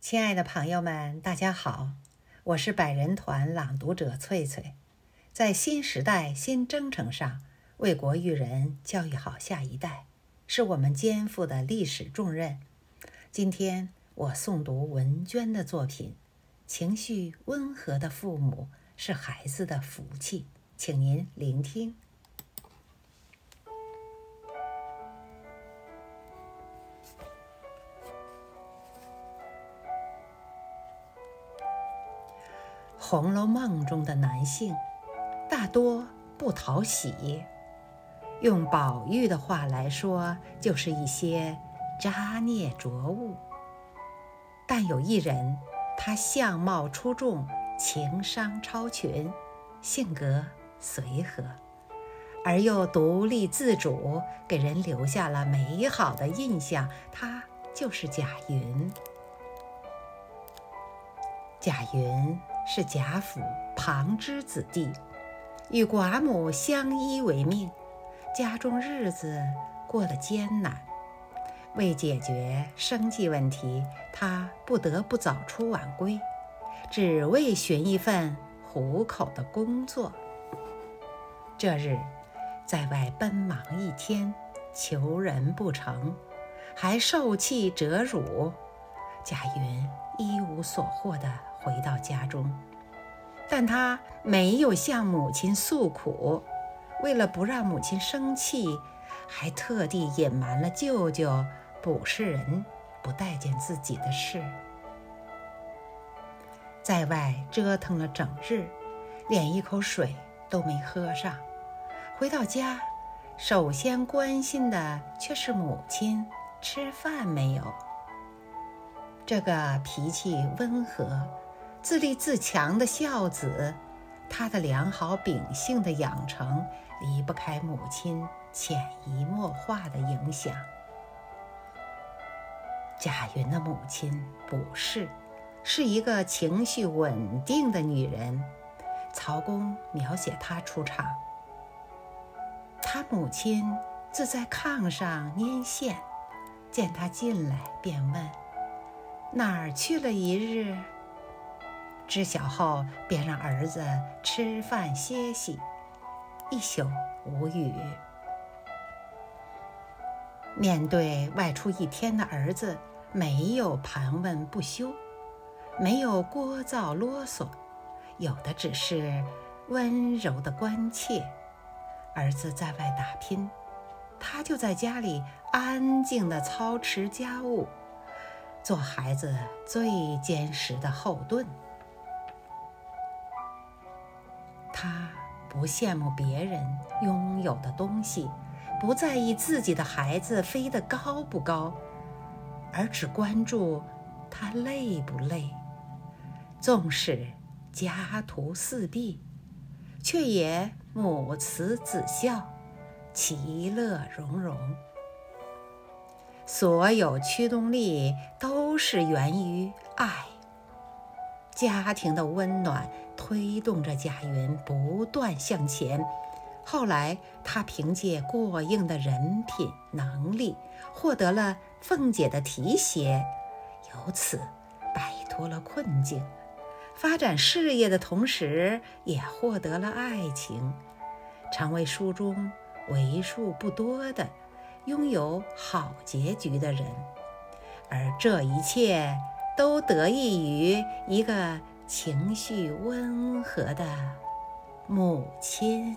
亲爱的朋友们，大家好，我是百人团朗读者翠翠，在新时代新征程上为国育人、教育好下一代，是我们肩负的历史重任。今天我诵读文娟的作品，《情绪温和的父母是孩子的福气》，请您聆听。《红楼梦》中的男性大多不讨喜，用宝玉的话来说，就是一些渣孽浊物。但有一人，他相貌出众，情商超群，性格随和，而又独立自主，给人留下了美好的印象。他就是贾云。贾云。是贾府旁支子弟，与寡母相依为命，家中日子过得艰难。为解决生计问题，他不得不早出晚归，只为寻一份糊口的工作。这日，在外奔忙一天，求人不成，还受气折辱，贾云一无所获的。回到家中，但他没有向母亲诉苦，为了不让母亲生气，还特地隐瞒了舅舅不是人、不待见自己的事。在外折腾了整日，连一口水都没喝上，回到家，首先关心的却是母亲吃饭没有。这个脾气温和。自立自强的孝子，他的良好秉性的养成离不开母亲潜移默化的影响。贾云的母亲不是是一个情绪稳定的女人。曹公描写她出场，他母亲自在炕上拈线，见他进来，便问：“哪儿去了一日？”知晓后，便让儿子吃饭歇息，一宿无语。面对外出一天的儿子，没有盘问不休，没有聒噪啰嗦，有的只是温柔的关切。儿子在外打拼，他就在家里安静的操持家务，做孩子最坚实的后盾。他不羡慕别人拥有的东西，不在意自己的孩子飞得高不高，而只关注他累不累。纵使家徒四壁，却也母慈子孝，其乐融融。所有驱动力都是源于爱。家庭的温暖推动着贾云不断向前。后来，他凭借过硬的人品能力，获得了凤姐的提携，由此摆脱了困境，发展事业的同时，也获得了爱情，成为书中为数不多的拥有好结局的人。而这一切。都得益于一个情绪温和的母亲。